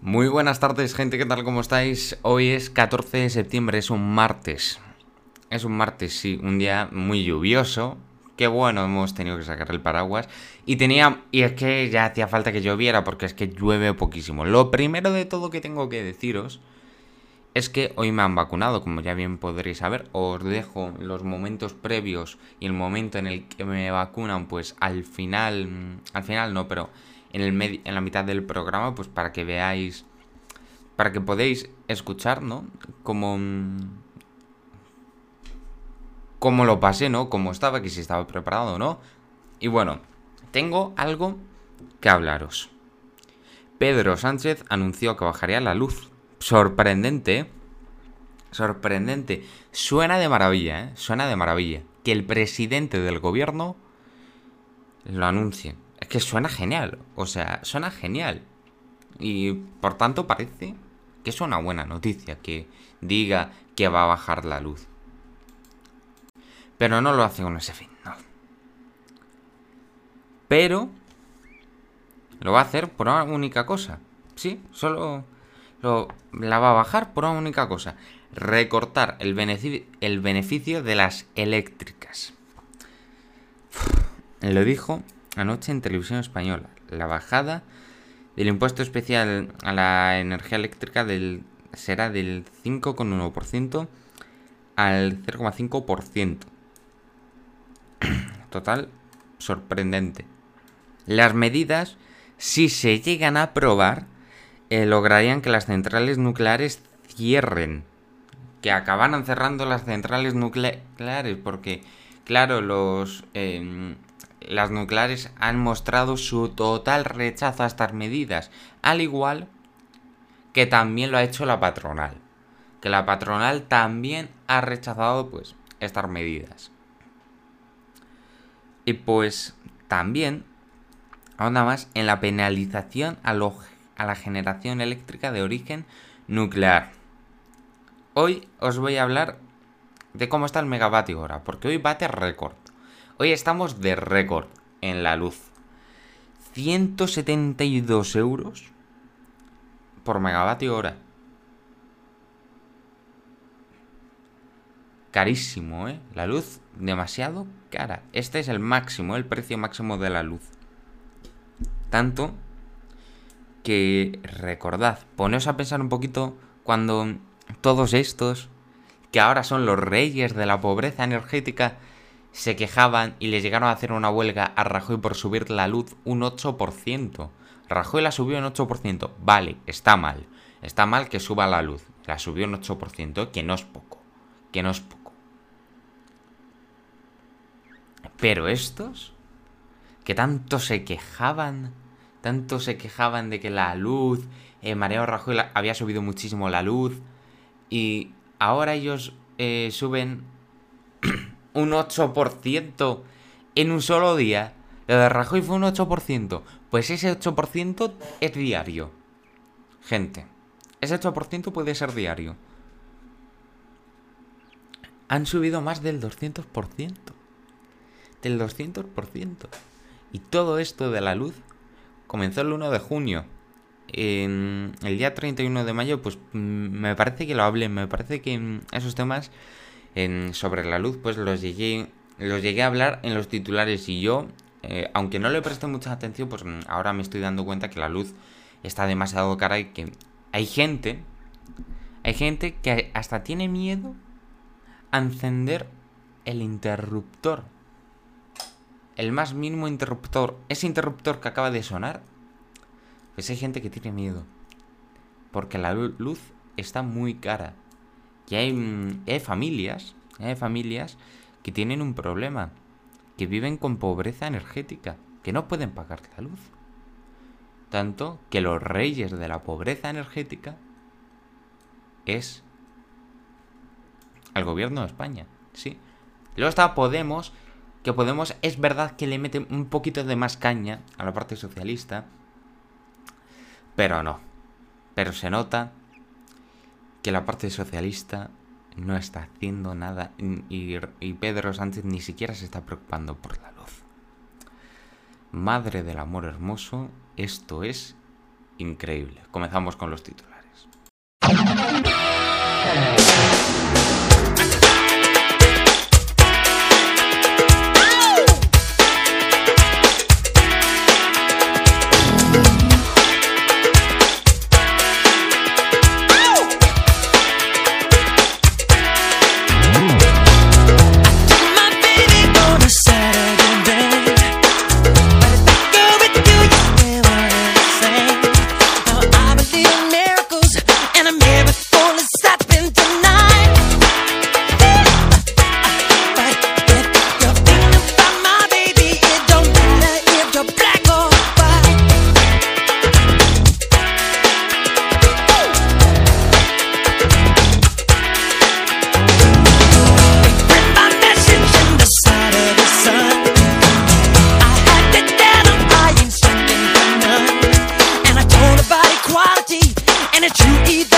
Muy buenas tardes, gente, ¿qué tal? ¿Cómo estáis? Hoy es 14 de septiembre, es un martes. Es un martes, sí, un día muy lluvioso. Qué bueno, hemos tenido que sacar el paraguas. Y tenía. Y es que ya hacía falta que lloviera, porque es que llueve poquísimo. Lo primero de todo que tengo que deciros es que hoy me han vacunado, como ya bien podréis saber. Os dejo los momentos previos y el momento en el que me vacunan, pues al final. Al final no, pero en, el en la mitad del programa, pues para que veáis, para que podéis escuchar, ¿no? Como, cómo lo pasé, ¿no? Cómo estaba, que si estaba preparado o no. Y bueno, tengo algo que hablaros. Pedro Sánchez anunció que bajaría la luz. Sorprendente, ¿eh? Sorprendente. Suena de maravilla, ¿eh? Suena de maravilla. Que el presidente del gobierno lo anuncie. Es que suena genial. O sea, suena genial. Y por tanto parece que es una buena noticia que diga que va a bajar la luz. Pero no lo hace con ese fin, no. Pero lo va a hacer por una única cosa. Sí, solo lo, la va a bajar por una única cosa. Recortar el, beneficio, el beneficio de las eléctricas. Lo dijo anoche en televisión española. La bajada del impuesto especial a la energía eléctrica del, será del 5,1% al 0,5%. Total, sorprendente. Las medidas, si se llegan a aprobar, eh, lograrían que las centrales nucleares cierren. Que acabaran cerrando las centrales nucleares porque, claro, los... Eh, las nucleares han mostrado su total rechazo a estas medidas, al igual que también lo ha hecho la patronal, que la patronal también ha rechazado pues estas medidas. Y pues también, ahora más, en la penalización a, a la generación eléctrica de origen nuclear. Hoy os voy a hablar de cómo está el megavatio hora, porque hoy bate récord. Hoy estamos de récord en la luz. 172 euros por megavatio hora. Carísimo, ¿eh? La luz demasiado cara. Este es el máximo, el precio máximo de la luz. Tanto que recordad, poneos a pensar un poquito cuando todos estos, que ahora son los reyes de la pobreza energética, se quejaban y le llegaron a hacer una huelga a Rajoy por subir la luz un 8%. Rajoy la subió un 8%. Vale, está mal. Está mal que suba la luz. La subió un 8%, que no es poco. Que no es poco. Pero estos, que tanto se quejaban, tanto se quejaban de que la luz, eh, Mareo Rajoy había subido muchísimo la luz, y ahora ellos eh, suben un 8% en un solo día. Lo de Rajoy fue un 8%. Pues ese 8% es diario. Gente, ese 8% puede ser diario. Han subido más del 200%. Del 200%. Y todo esto de la luz comenzó el 1 de junio. En el día 31 de mayo, pues mm, me parece que lo hablé. Me parece que mm, esos temas sobre la luz, pues los llegué, los llegué a hablar en los titulares y yo, eh, aunque no le presté mucha atención, pues ahora me estoy dando cuenta que la luz está demasiado cara y que hay gente, hay gente que hasta tiene miedo a encender el interruptor. El más mínimo interruptor, ese interruptor que acaba de sonar, pues hay gente que tiene miedo. Porque la luz está muy cara. Y hay, hay familias, hay familias que tienen un problema, que viven con pobreza energética, que no pueden pagar la luz. Tanto que los reyes de la pobreza energética es el gobierno de España, sí. Luego está Podemos, que Podemos es verdad que le mete un poquito de más caña a la parte socialista, pero no. Pero se nota que la parte socialista no está haciendo nada y, Pedro Sánchez ni siquiera se está preocupando por la luz. Madre del amor hermoso, esto es increíble. Comenzamos con los titulares. and it's you either.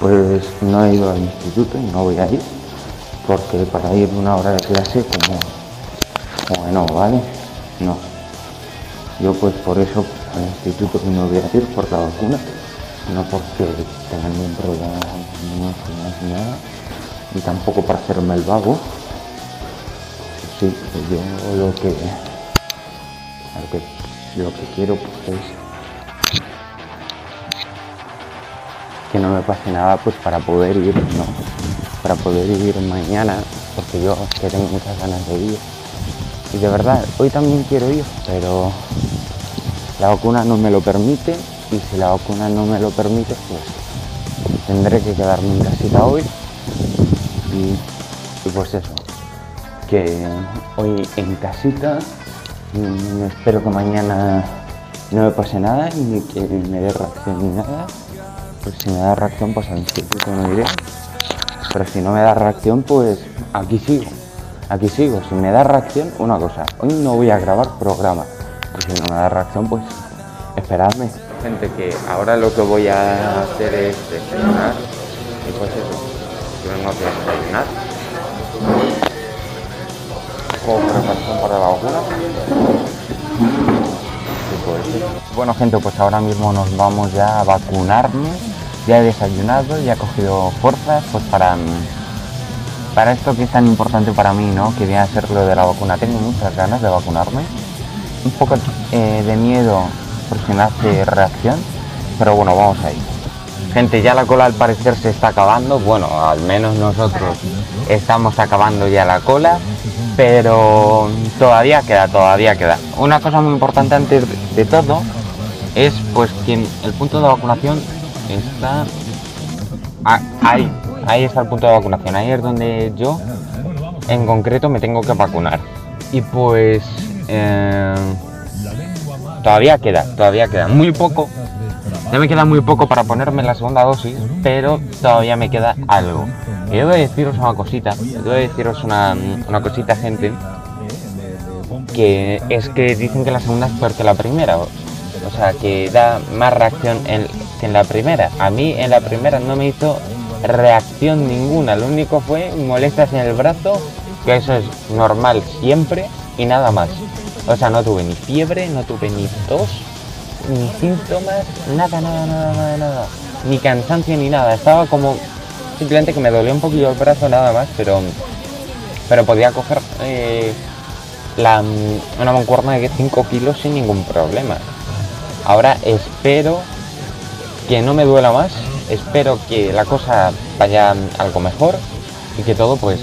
pues no he ido al instituto y no voy a ir porque para ir una hora de clase como, como no, ¿vale? No. Yo pues por eso al instituto no voy a ir por la vacuna, no porque tenga ningún problema ni nada, y tampoco para hacerme el vago. Sí, yo lo que lo que, lo que quiero pues es nada pues para poder ir, ¿no? Para poder ir mañana, porque yo que tengo muchas ganas de ir. Y de verdad, hoy también quiero ir, pero la vacuna no me lo permite y si la vacuna no me lo permite, pues tendré que quedarme en casita hoy. Y, y pues eso, que hoy en casita Mm, espero que mañana no me pase nada ni que me dé reacción ni nada. Pues si me da reacción, pues al instituto no iré. Pero si no me da reacción, pues aquí sigo. Aquí sigo. Si me da reacción, una cosa. Hoy no voy a grabar programa. Y si no me da reacción, pues esperadme. Gente, que ahora lo que voy a hacer es desayunar. Y pues eso. Yo vengo a desayunar para la vacuna. Bueno gente, pues ahora mismo nos vamos ya a vacunarnos ya he desayunado, ya he cogido fuerzas pues para, para esto que es tan importante para mí, ¿no? Que viene a ser lo de la vacuna. Tengo muchas ganas de vacunarme. Un poco eh, de miedo por si me hace reacción, pero bueno, vamos ahí. Gente, ya la cola al parecer se está acabando, bueno, al menos nosotros estamos acabando ya la cola, pero todavía queda, todavía queda. Una cosa muy importante antes de todo es pues que el punto de vacunación está ahí, ahí está el punto de vacunación, ahí es donde yo en concreto me tengo que vacunar. Y pues eh, todavía queda, todavía queda muy poco. Ya me queda muy poco para ponerme la segunda dosis, pero todavía me queda algo. Y debo deciros una cosita, debo deciros una, una cosita, gente, que es que dicen que la segunda es peor que la primera. O sea, que da más reacción en la primera. A mí en la primera no me hizo reacción ninguna. Lo único fue molestias en el brazo, que eso es normal siempre y nada más. O sea, no tuve ni fiebre, no tuve ni tos, ni síntomas, nada, nada, nada, nada, nada. Ni cansancio ni nada. Estaba como simplemente que me dolió un poquillo el brazo nada más, pero pero podía coger eh, una mancuerna de 5 kilos sin ningún problema. Ahora espero que no me duela más, espero que la cosa vaya algo mejor y que todo pues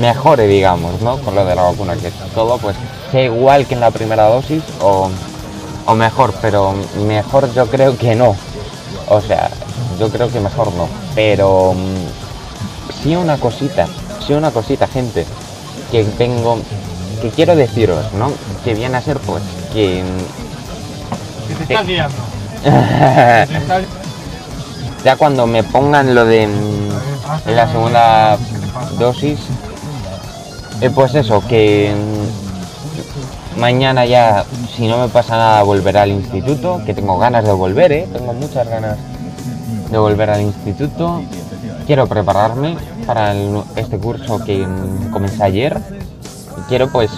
mejore, digamos, ¿no? Con lo de la vacuna, que todo pues sea igual que en la primera dosis o, o mejor, pero mejor yo creo que no. O sea, yo creo que mejor no. Pero sí una cosita, sí una cosita, gente, que tengo, que quiero deciros, ¿no? Que viene a ser pues que... te. ya cuando me pongan lo de mm, la segunda dosis, eh, pues eso, que mm, mañana ya, si no me pasa nada, volveré al instituto, que tengo ganas de volver, ¿eh? Tengo muchas ganas de volver al instituto. Quiero prepararme para este curso que mm, comencé ayer. Quiero pues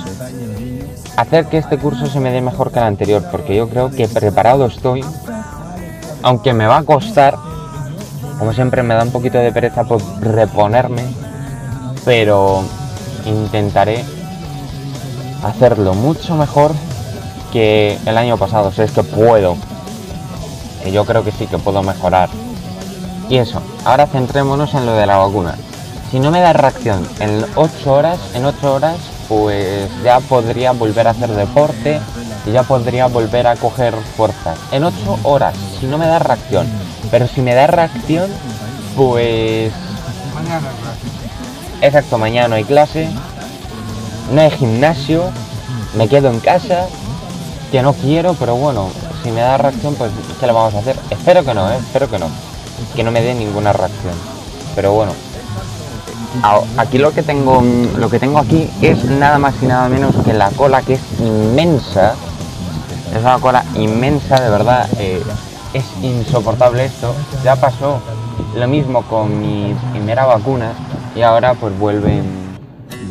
hacer que este curso se me dé mejor que el anterior, porque yo creo que preparado estoy, aunque me va a costar, como siempre me da un poquito de pereza por reponerme, pero intentaré hacerlo mucho mejor que el año pasado, si es que puedo. Yo creo que sí que puedo mejorar. Y eso, ahora centrémonos en lo de la vacuna. Si no me da reacción en 8 horas, en 8 horas pues ya podría volver a hacer deporte y ya podría volver a coger fuerza. En 8 horas, no me da reacción. Pero si me da reacción, pues... Mañana, Exacto, mañana no hay clase, no hay gimnasio, me quedo en casa, que no quiero, pero bueno, si me da reacción, pues ¿qué le vamos a hacer? Espero que no, ¿eh? espero que no, que no me dé ninguna reacción. Pero bueno, aquí lo que tengo lo que tengo aquí es nada más y nada menos que la cola que es inmensa es una cola inmensa de verdad eh, es insoportable esto. Ya pasó lo mismo con mi primera vacuna y ahora pues vuelve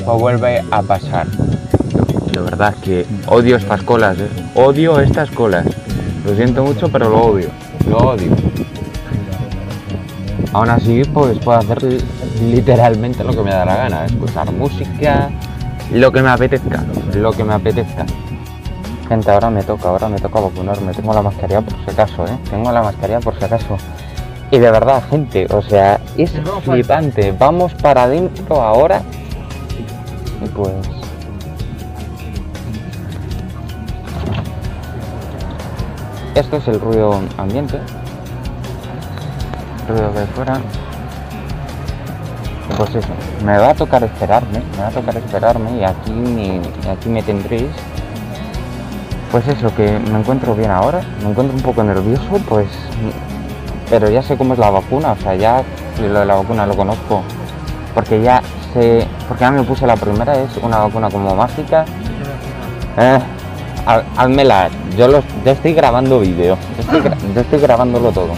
pues vuelve a pasar. De verdad que odio estas colas ¿eh? odio estas colas. Lo siento mucho pero lo odio. Lo odio. Aún así pues puedo hacer literalmente lo que me da la gana, escuchar música, lo que me apetezca, lo que me apetezca. Gente, ahora me toca, ahora me toca vacunarme, tengo la mascarilla por si acaso, ¿eh? Tengo la mascarilla por si acaso. Y de verdad, gente, o sea, es flipante. Vamos para adentro ahora. Y pues... Esto es el ruido ambiente. ruido de fuera pues eso, me va a tocar esperarme, me va a tocar esperarme y aquí, me, aquí me tendréis. Pues eso, que me encuentro bien ahora, me encuentro un poco nervioso, pues, pero ya sé cómo es la vacuna, o sea, ya lo de la vacuna lo conozco, porque ya sé, porque ya me puse la primera, es una vacuna como mágica. Eh, házmela, yo, los, yo estoy grabando vídeo, yo estoy grabándolo todo.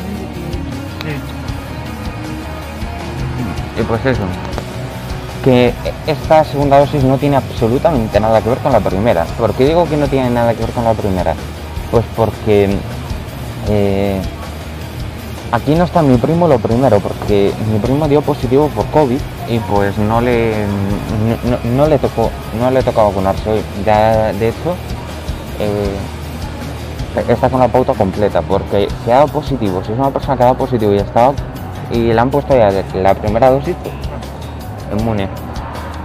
Y pues eso, esta segunda dosis no tiene absolutamente nada que ver con la primera. ¿Por qué digo que no tiene nada que ver con la primera? Pues porque eh, aquí no está mi primo lo primero, porque mi primo dio positivo por COVID y pues no le no, le tocó no le tocó vacunarse hoy. Ya de hecho eh, está con la pauta completa, porque si ha dado positivo, si es una persona que ha dado positivo y está y le han puesto ya la primera dosis, inmune.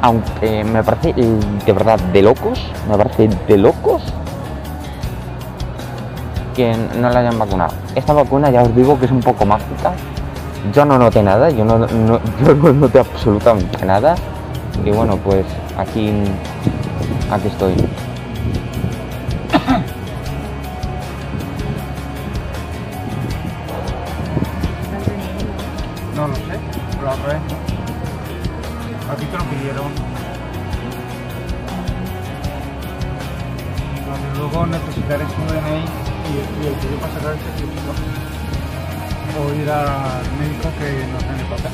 Aunque me parece eh, de verdad de locos, me parece de locos que no la hayan vacunado. Esta vacuna ya os digo que es un poco mágica. Yo no noté nada, yo no, no- yo no noté absolutamente nada. Y bueno, pues aquí, aquí estoy. Luego necesitaré su DNI y, el que yo pasará el certificado. O ir al médico que nos den el papel.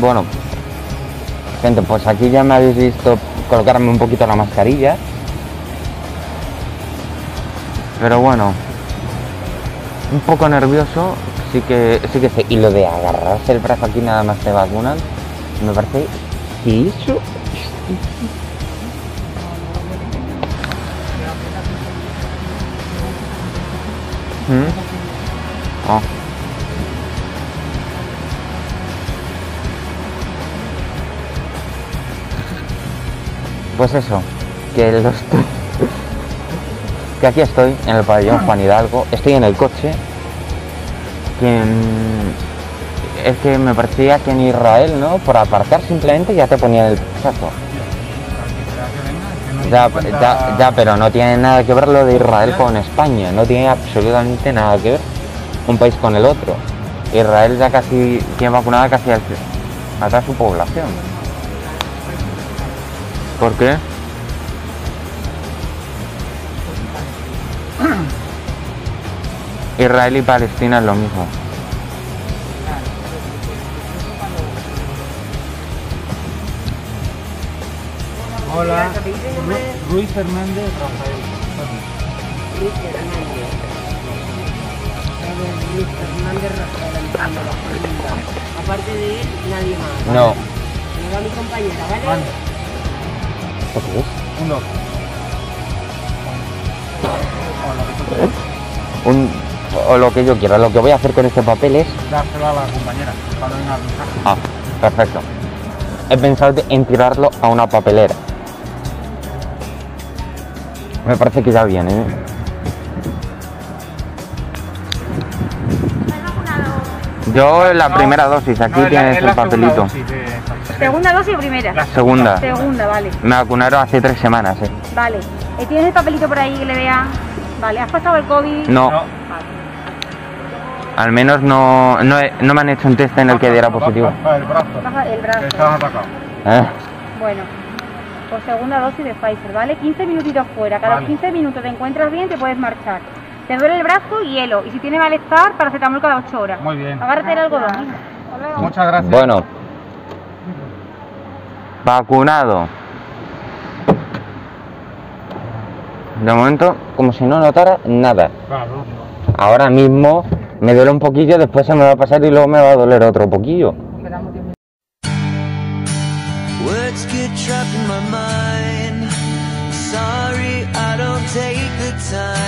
Bueno, gente, pues aquí ya me habéis visto colocarme un poquito la mascarilla. Pero bueno, un poco nervioso, sí que sí que sé. Y lo de agarrarse el brazo aquí nada más te vacunan, me parece que eso. Oh. Pues eso, que los que aquí estoy en el pabellón Juan Hidalgo, estoy en el coche, que mm, es que me parecía que en Israel, ¿no? Por aparcar simplemente ya te ponían el saco. Ya, ya, ya, pero no tiene nada que ver lo de Israel con España, no tiene absolutamente nada que ver un país con el otro. Israel ya casi tiene vacunada casi al- a su población. ¿Por qué? Israel y Palestina es lo mismo. Hola, Ru- Ruiz Fernández Rafael. Luis Luis Hernández Rafael. Aparte de él, nadie más. No. Me va mi compañera, ¿vale? Vale, ¿Esto qué es? un o lo que yo quiera. Lo que voy a hacer con este papel es... Dárselo a la compañera cuando venga a mensaje. Ah, perfecto. He pensado en tirarlo a una papelera. Me parece que ya viene. ¿eh? Yo la primera dosis, aquí No, tienes es el papelito. dosis de Pfizer. ¿Segunda dosis o primera? La Segunda. Segunda, vale. Me vacunaron hace tres semanas, ¿eh? Vale. Eh, ¿Tienes el papelito por ahí que le vea? Vale, ¿has pasado el COVID? No, No. Vale. al menos no, no, he- no me han hecho un test en el que diera positivo. Baja el brazo. Baja el brazo. estabas atacado. ¿Eh? Bueno, pues segunda dosis de Pfizer, ¿vale? 15 minutitos fuera. Cada Vale. 15 minutos te encuentras bien, te puedes marchar. Te duele el brazo, hielo. Y si tienes malestar, paracetamol cada 8 horas. Muy bien. Agárrate el algodón. Muchas gracias. Bueno, vacunado. De momento, como si no notara nada. Claro. Ahora mismo me duele un poquillo, después se me va a pasar y luego me va a doler otro poquillo. Time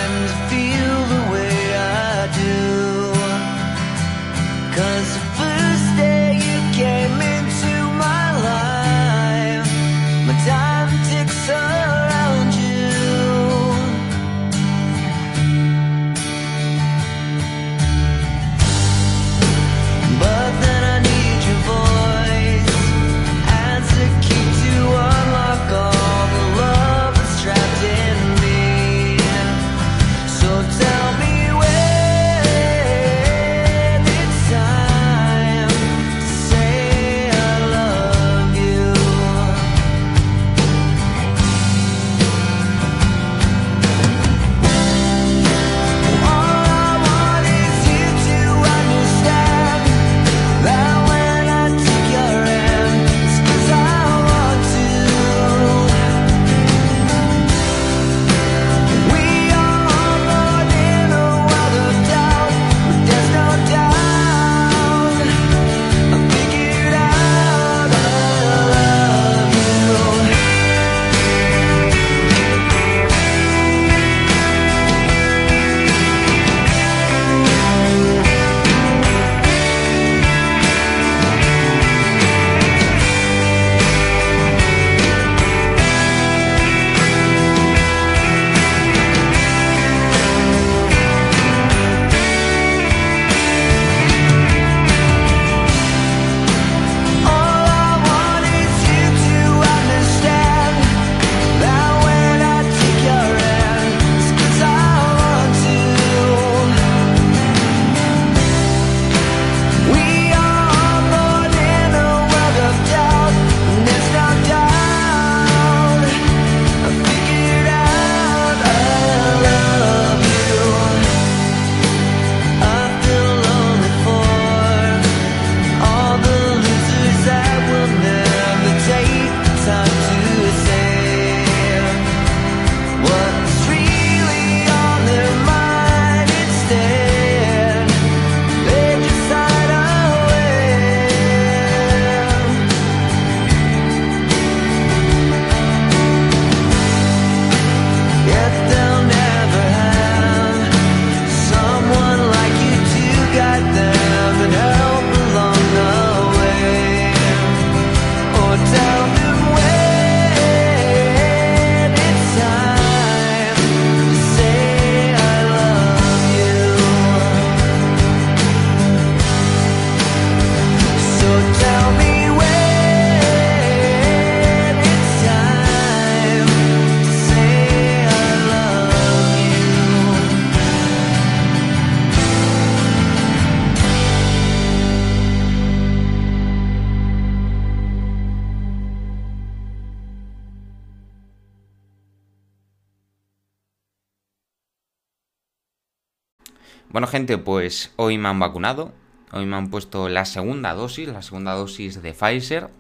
Bueno, gente, pues hoy me han vacunado. Hoy me han puesto la segunda dosis, la segunda dosis de Pfizer.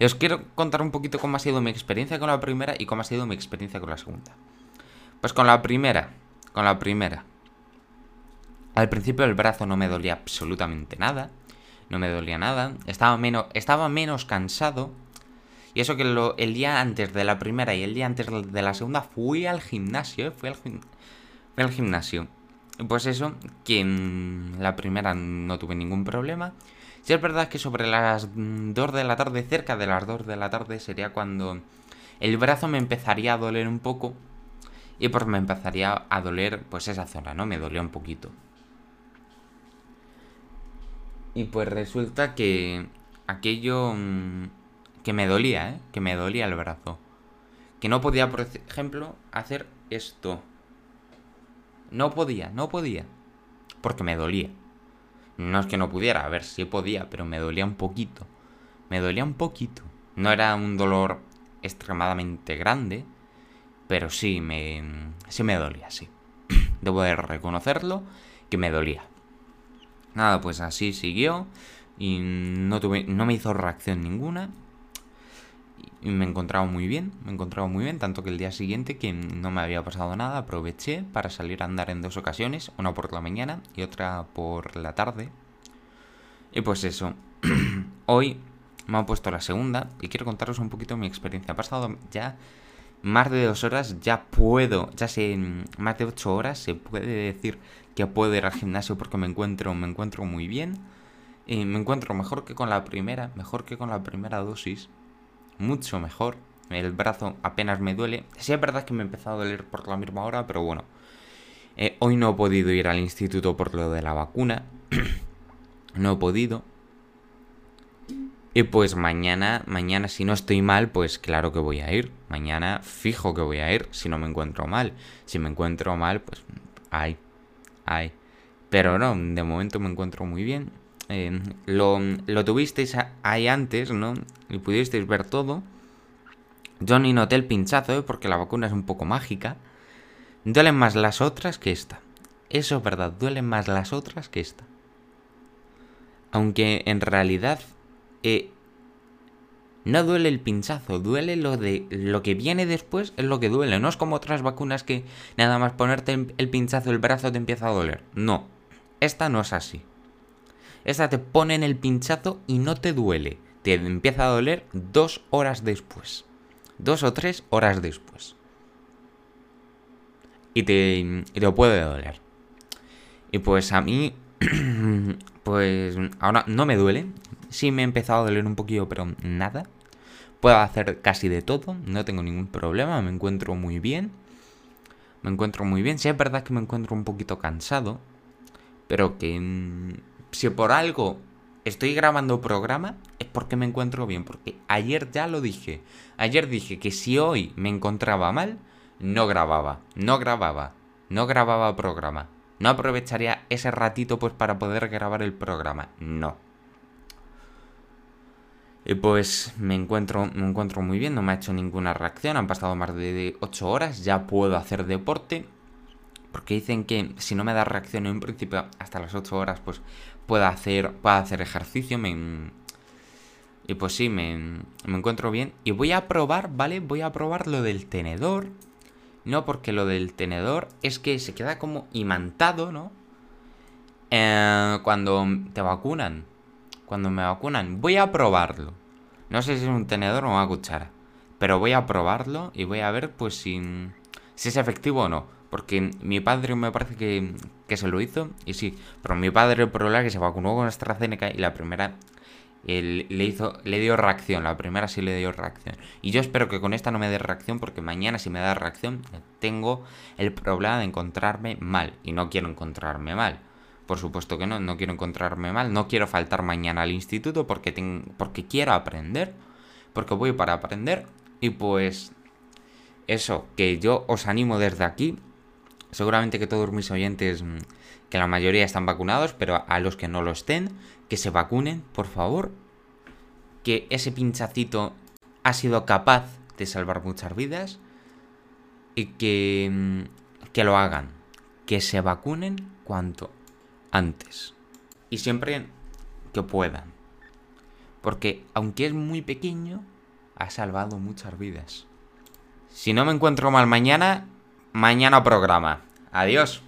Y os quiero contar un poquito cómo ha sido mi experiencia con la primera y cómo ha sido mi experiencia con la segunda. Pues con la primera, con la primera. Al principio el brazo no me dolía absolutamente nada. No me dolía nada. Estaba menos, estaba menos cansado. Y eso que el día antes de la primera y el día antes de la segunda fui al gimnasio. ¿eh? Fui, fui al gimnasio. Pues eso, que en la primera no tuve ningún problema. Si es verdad que sobre las 2 de la tarde, cerca de las 2 de la tarde, sería cuando el brazo me empezaría a doler un poco. Y pues me empezaría a doler pues esa zona, ¿no? Me dolía un poquito. Y pues resulta que aquello mm, que me dolía, ¿eh? Que me dolía el brazo. Que no podía, por ejemplo, hacer esto. No podía, no podía. Porque me dolía. No es que no pudiera, a ver si podía, pero me dolía un poquito. Me dolía un poquito. No era un dolor extremadamente grande, pero sí me, sí me dolía, sí. Debo de reconocerlo que me dolía. Nada, pues así siguió y no tuve, no me hizo reacción ninguna. Y me encontraba muy bien, me encontraba muy bien, tanto que el día siguiente que no me había pasado nada, aproveché para salir a andar en dos ocasiones, una por la mañana y otra por la tarde. Y pues eso, hoy me han puesto la segunda y quiero contaros un poquito mi experiencia. Ha pasado ya más de dos horas, ya puedo, ya sé, más de ocho horas se puede decir que puedo ir al gimnasio porque me encuentro, me encuentro muy bien. Y me encuentro mejor que con la primera, mejor que con la primera dosis mucho mejor. El brazo apenas me duele. Sí es verdad que me ha empezado a doler por la misma hora, pero bueno. Eh, hoy no he podido ir al instituto por lo de la vacuna. no he podido. Y pues mañana, mañana si no estoy mal, pues claro que voy a ir. Mañana fijo que voy a ir si no me encuentro mal. Si me encuentro mal, pues ay, ay. Pero no, de momento me encuentro muy bien. Eh, lo, lo tuvisteis ahí antes, ¿no? Y pudisteis ver todo. Yo ni noté el pinchazo, ¿eh? Porque la vacuna es un poco mágica. Duelen más las otras que esta. Eso es verdad, duelen más las otras que esta. Aunque en realidad eh, no duele el pinchazo, duele lo de lo que viene después es lo que duele. No es como otras vacunas que nada más ponerte el pinchazo el brazo te empieza a doler. No, esta no es así. Esta te pone en el pinchazo y no te duele. Te empieza a doler dos horas después. Dos o tres horas después. Y te, y puede doler. Y pues a mí, pues ahora no me duele. Sí me ha empezado a doler un poquillo, pero nada. Puedo hacer casi de todo, no tengo ningún problema, me encuentro muy bien. Me encuentro muy bien. Sí es verdad que me encuentro un poquito cansado, pero que mm, si por algo estoy grabando programa es porque me encuentro bien, porque ayer ya lo dije. Ayer dije que si hoy me encontraba mal, no grababa, no grababa, no grababa programa. No aprovecharía ese ratito pues para poder grabar el programa. No. Y pues me encuentro, me encuentro muy bien, no me ha hecho ninguna reacción, han pasado más de 8 horas, ya puedo hacer deporte. Porque dicen que si no me da reacción en principio hasta las 8 horas, pues puedo hacer, puedo hacer ejercicio. Me, y pues sí, me, me encuentro bien. Y voy a probar, ¿vale? Voy a probar lo del tenedor. No, porque lo del tenedor es que se queda como imantado, ¿no? Eh, cuando te vacunan. Cuando me vacunan. Voy a probarlo. No sé si es un tenedor o una cuchara. Pero voy a probarlo y voy a ver pues si, si es efectivo o no. Porque mi padre me parece que, que se lo hizo. Y sí. Pero mi padre problema es que se vacunó con AstraZeneca y la primera le hizo le dio reacción la primera sí le dio reacción y yo espero que con esta no me dé reacción porque mañana si me da reacción tengo el problema de encontrarme mal y no quiero encontrarme mal por supuesto que no no quiero encontrarme mal no quiero faltar mañana al instituto porque porque quiero aprender porque voy para aprender y pues eso que yo os animo desde aquí seguramente que todos mis oyentes mm, que la mayoría están vacunados, pero a los que no lo estén, que se vacunen, por favor. Que ese pinchacito ha sido capaz de salvar muchas vidas y que, mm, que lo hagan. que se vacunen cuanto antes. Y siempre que puedan. Porque aunque es muy pequeño, ha salvado muchas vidas. Si no me encuentro mal mañana, mañana programa. Adiós.